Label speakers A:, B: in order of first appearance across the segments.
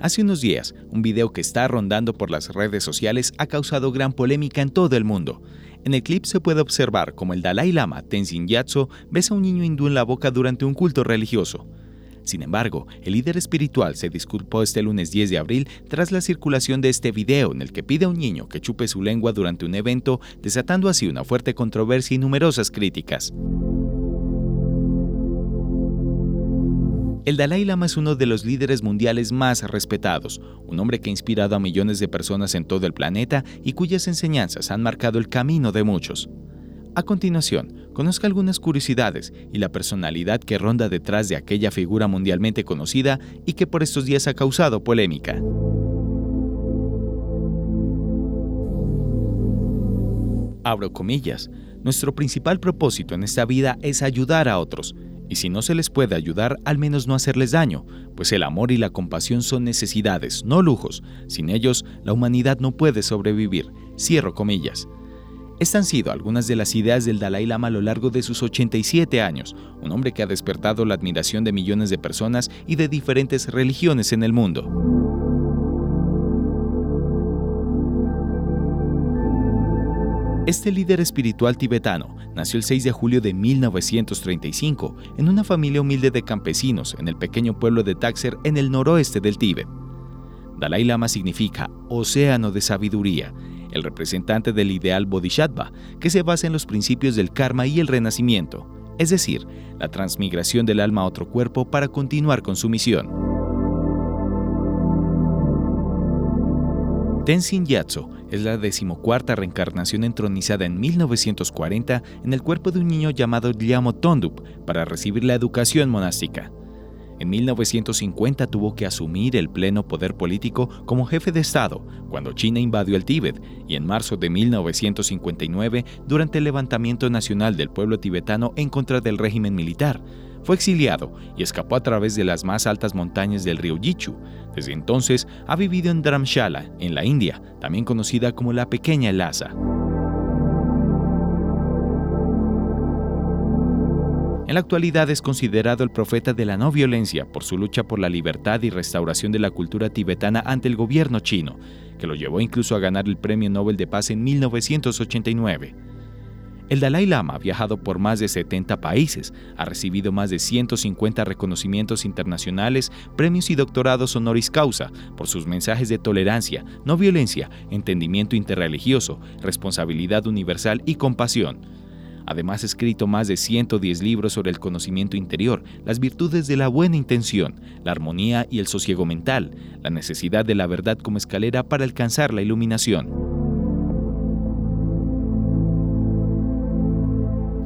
A: Hace unos días, un video que está rondando por las redes sociales ha causado gran polémica en todo el mundo. En el clip se puede observar cómo el Dalai Lama Tenzin Gyatso besa a un niño hindú en la boca durante un culto religioso. Sin embargo, el líder espiritual se disculpó este lunes 10 de abril tras la circulación de este video en el que pide a un niño que chupe su lengua durante un evento, desatando así una fuerte controversia y numerosas críticas. El Dalai Lama es uno de los líderes mundiales más respetados, un hombre que ha inspirado a millones de personas en todo el planeta y cuyas enseñanzas han marcado el camino de muchos. A continuación, conozca algunas curiosidades y la personalidad que ronda detrás de aquella figura mundialmente conocida y que por estos días ha causado polémica. Abro comillas, nuestro principal propósito en esta vida es ayudar a otros, y si no se les puede ayudar, al menos no hacerles daño, pues el amor y la compasión son necesidades, no lujos. Sin ellos, la humanidad no puede sobrevivir. Cierro comillas. Estas han sido algunas de las ideas del Dalai Lama a lo largo de sus 87 años, un hombre que ha despertado la admiración de millones de personas y de diferentes religiones en el mundo. Este líder espiritual tibetano nació el 6 de julio de 1935 en una familia humilde de campesinos en el pequeño pueblo de Taxer en el noroeste del Tíbet. Dalai Lama significa océano de sabiduría, el representante del ideal Bodhisattva, que se basa en los principios del karma y el renacimiento, es decir, la transmigración del alma a otro cuerpo para continuar con su misión. Tenzin Gyatso es la decimocuarta reencarnación entronizada en 1940 en el cuerpo de un niño llamado Lyamo Tondup para recibir la educación monástica. En 1950 tuvo que asumir el pleno poder político como jefe de Estado cuando China invadió el Tíbet y en marzo de 1959 durante el levantamiento nacional del pueblo tibetano en contra del régimen militar fue exiliado y escapó a través de las más altas montañas del río Yichu. Desde entonces ha vivido en Dharamshala, en la India, también conocida como la Pequeña Lhasa. En la actualidad es considerado el profeta de la no violencia por su lucha por la libertad y restauración de la cultura tibetana ante el gobierno chino, que lo llevó incluso a ganar el Premio Nobel de Paz en 1989. El Dalai Lama ha viajado por más de 70 países, ha recibido más de 150 reconocimientos internacionales, premios y doctorados honoris causa por sus mensajes de tolerancia, no violencia, entendimiento interreligioso, responsabilidad universal y compasión. Además ha escrito más de 110 libros sobre el conocimiento interior, las virtudes de la buena intención, la armonía y el sosiego mental, la necesidad de la verdad como escalera para alcanzar la iluminación.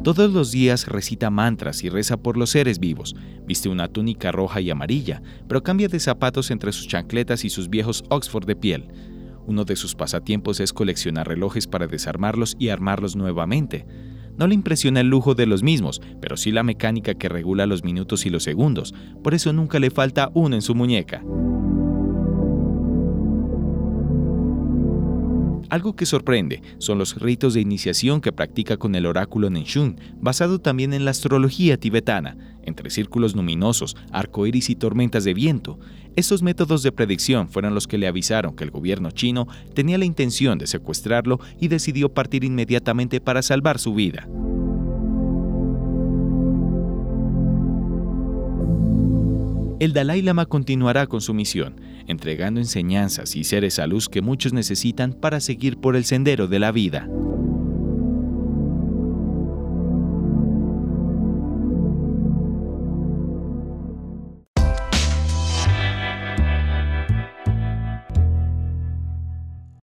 A: Todos los días recita mantras y reza por los seres vivos. Viste una túnica roja y amarilla, pero cambia de zapatos entre sus chancletas y sus viejos Oxford de piel. Uno de sus pasatiempos es coleccionar relojes para desarmarlos y armarlos nuevamente. No le impresiona el lujo de los mismos, pero sí la mecánica que regula los minutos y los segundos, por eso nunca le falta uno en su muñeca. Algo que sorprende son los ritos de iniciación que practica con el oráculo Nenshun, basado también en la astrología tibetana, entre círculos luminosos, arcoíris y tormentas de viento. Estos métodos de predicción fueron los que le avisaron que el gobierno chino tenía la intención de secuestrarlo y decidió partir inmediatamente para salvar su vida. El Dalai Lama continuará con su misión, entregando enseñanzas y seres a luz que muchos necesitan para seguir por el sendero de la vida.